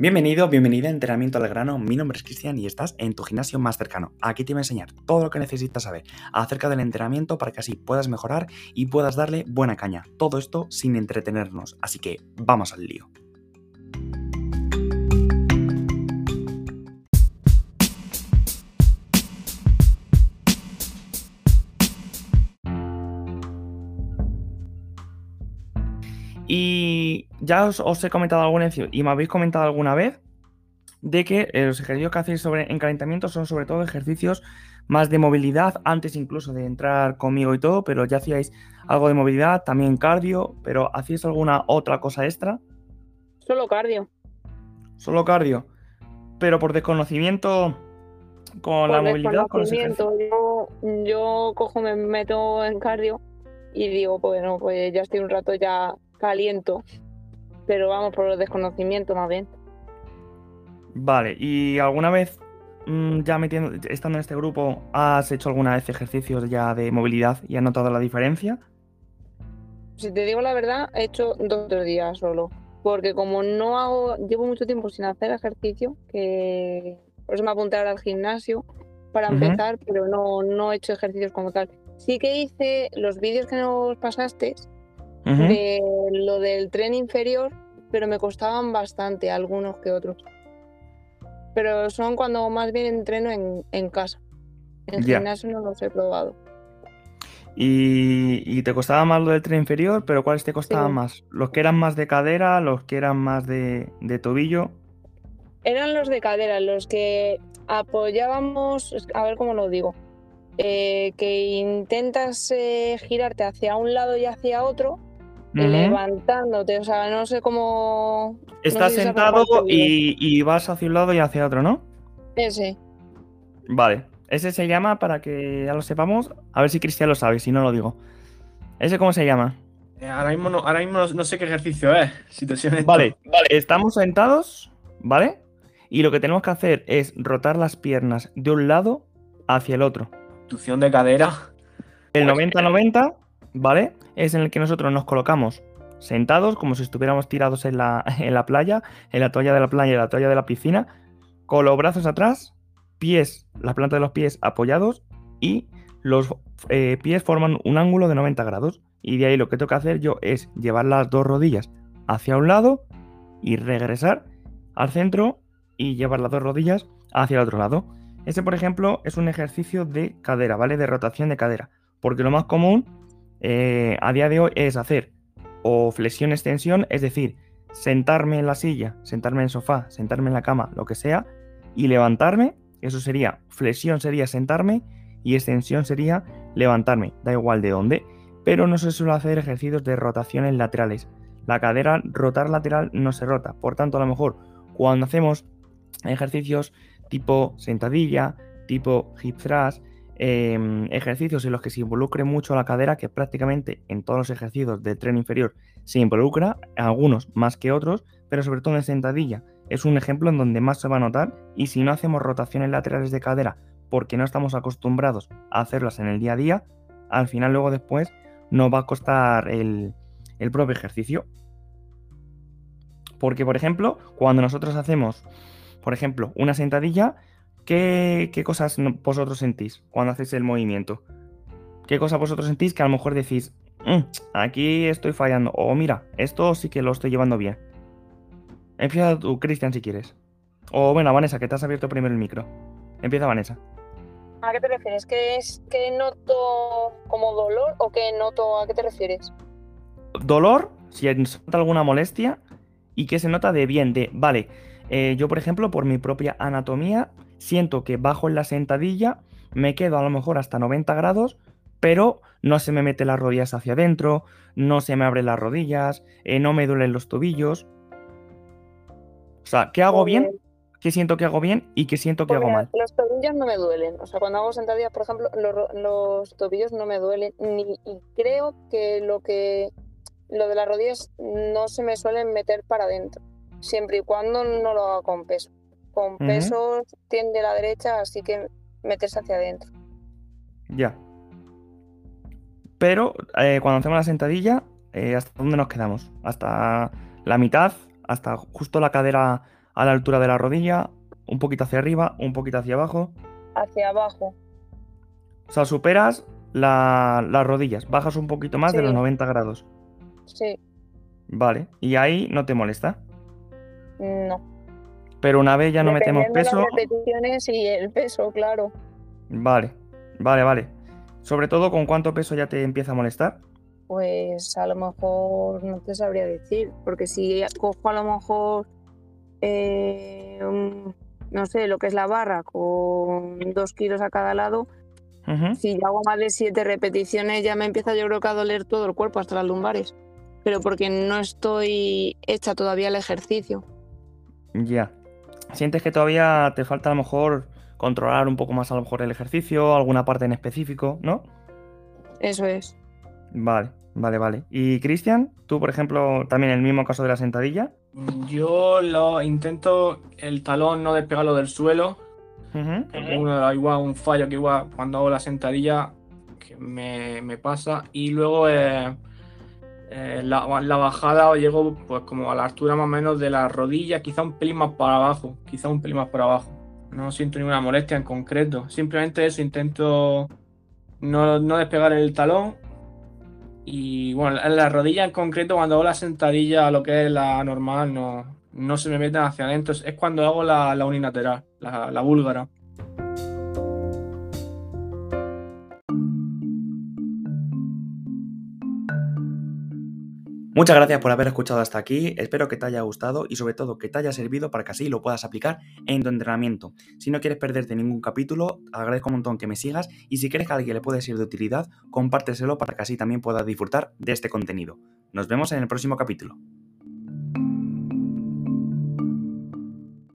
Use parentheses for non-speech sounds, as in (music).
Bienvenido, bienvenida a Entrenamiento al Grano. Mi nombre es Cristian y estás en tu gimnasio más cercano. Aquí te voy a enseñar todo lo que necesitas saber acerca del entrenamiento para que así puedas mejorar y puedas darle buena caña. Todo esto sin entretenernos. Así que vamos al lío. Y ya os, he comentado alguna vez y me habéis comentado alguna vez de que eh, los ejercicios que hacéis sobre, en calentamiento son sobre todo ejercicios más de movilidad, antes incluso de entrar conmigo y todo, pero ya hacíais algo de movilidad, también cardio, pero ¿hacíais alguna otra cosa extra? Solo cardio. Solo cardio. Pero por desconocimiento con la movilidad. Con yo, yo cojo, me meto en cardio y digo, bueno, pues ya estoy un rato ya caliento, pero vamos por el desconocimiento más bien. Vale, ¿y alguna vez mm, ya metiendo, estando en este grupo, has hecho alguna vez ejercicios ya de movilidad y has notado la diferencia? Si te digo la verdad, he hecho dos tres días solo. Porque como no hago, llevo mucho tiempo sin hacer ejercicio, que por eso me apunté ahora al gimnasio para empezar, pero no, no he hecho ejercicios como tal. Sí que hice los vídeos que nos pasaste, de lo del tren inferior, pero me costaban bastante algunos que otros. Pero son cuando más bien entreno en, casa. En gimnasio no los he probado. Y, te costaba más lo del tren inferior, pero ¿cuáles te costaban más? ¿Los que eran más de cadera, los que eran más de, tobillo? Eran los de cadera, los que apoyábamos, a ver cómo lo digo, eh, que intentas eh, girarte hacia un lado y hacia otro, levantándote, o sea, no sé cómo... Estás sentado y, vas hacia un lado y hacia otro, ¿no? Ese. Vale, ese se llama, para que ya lo sepamos, a ver si Cristian lo sabe, si no lo digo. ¿Ese cómo se llama? Eh, ahora mismo, no, ahora mismo no, sé qué ejercicio es. Vale, vale, estamos sentados, ¿vale? Y lo que tenemos que hacer es rotar las piernas de un lado hacia el otro. Institución de cadera. El 90-90 ¿vale? Es en el que nosotros nos colocamos sentados, como si estuviéramos tirados en la, (laughs) en la playa, en la toalla de la playa y la toalla de la piscina, con los brazos atrás, pies, la planta de los pies apoyados y los eh, pies forman un ángulo de 90 grados. Y de ahí lo que tengo que hacer yo es llevar las dos rodillas hacia un lado y regresar al centro y llevar las dos rodillas hacia el otro lado. Ese, por ejemplo, es un ejercicio de cadera, ¿vale? De rotación de cadera. Porque lo más común eh, a día de hoy es hacer o flexión-extensión, es decir, sentarme en la silla, sentarme en el sofá, sentarme en la cama, lo que sea, y levantarme. Eso sería, flexión sería sentarme y extensión sería levantarme, da igual de dónde, pero no se suele hacer ejercicios de rotaciones laterales. La cadera rotar lateral no se rota, por tanto a lo mejor cuando hacemos ejercicios tipo sentadilla, tipo hip thrust, Em, ejercicios en los que se involucre mucho la cadera, que prácticamente en todos los ejercicios del tren inferior se involucra, algunos más que otros, pero sobre todo en sentadilla. Es un ejemplo en donde más se va a notar y si no hacemos rotaciones laterales de cadera porque no estamos acostumbrados a hacerlas en el día a día, al final luego después nos va a costar el, el propio ejercicio. Porque, por ejemplo, cuando nosotros hacemos, por ejemplo, una sentadilla, ¿Qué, cosas vosotros sentís cuando hacéis el movimiento? ¿Qué cosas vosotros sentís que a lo mejor decís, mm, aquí estoy fallando? O mira, esto sí que lo estoy llevando bien. Empieza tú, Cristian, si quieres. O bueno, Vanessa, que te has abierto primero el micro. Empieza Vanessa. ¿A qué te refieres? ¿Que es que noto como dolor o que noto a qué te refieres? Dolor, si nota alguna molestia, y que se nota de bien, de, vale, eh, yo por ejemplo, por mi propia anatomía, siento que bajo en la sentadilla, me quedo a lo mejor hasta 90 grados, pero no se me mete las rodillas hacia adentro, no se me abren las rodillas, eh, no me duelen los tobillos. O sea, ¿qué hago bien? ¿Qué siento que hago bien y qué siento que hago pues mal? Los tobillos no me duelen. O sea, cuando hago sentadillas, por ejemplo, los, tobillos no me duelen. Ni, y creo que lo que lo de las rodillas no se me suelen meter para adentro. Siempre y cuando no lo haga con peso. Con pesos tiende a la derecha, así que meterse hacia adentro. Ya. Pero eh, cuando hacemos la sentadilla, eh, ¿hasta dónde nos quedamos? ¿Hasta la mitad? ¿Hasta justo la cadera a la altura de la rodilla, un poquito hacia arriba, un poquito hacia abajo. Hacia abajo. O sea, superas la- las rodillas, bajas un poquito más de los 90 grados. Sí, Vale, y ahí no te molesta. no. Pero una vez ya no metemos de peso, las repeticiones y el peso, claro. vale, vale, vale. Sobre todo, ¿con cuánto peso ya te empieza a molestar? Pues a lo mejor no te sabría decir, porque si cojo a lo mejor, eh, no sé, lo que es la barra con dos kilos a cada lado, si yo hago más de siete repeticiones ya me empieza yo creo que a doler todo el cuerpo, hasta las lumbares. Pero porque no estoy hecha todavía el ejercicio. Ya. ¿Sientes que todavía te falta a lo mejor controlar un poco más a lo mejor el ejercicio, alguna parte en específico, ¿no? Eso es. Vale, vale, vale. Y Cristian, tú, por ejemplo, también el mismo caso de la sentadilla. Yo lo intento el talón no despegarlo del suelo. Uno, igual un fallo que igual cuando hago la sentadilla que me, me pasa. Y luego eh, eh, la, la bajada llego pues como a la altura más o menos de la rodilla, quizá un pelín más para abajo. Quizá un pelín más para abajo. No siento ninguna molestia en concreto. Simplemente eso, intento no, no despegar el talón. Y bueno, en la rodilla en concreto, cuando hago la sentadilla, lo que es la normal, no, no se me meten hacia adentro. Es cuando hago la, la unilateral, la, la búlgara. Muchas gracias por haber escuchado hasta aquí, espero que te haya gustado y sobre todo que te haya servido para que así lo puedas aplicar en tu entrenamiento. Si no quieres perderte ningún capítulo, agradezco un montón que me sigas y si crees que a alguien le puede ser de utilidad, compárteselo para que así también puedas disfrutar de este contenido. Nos vemos en el próximo capítulo.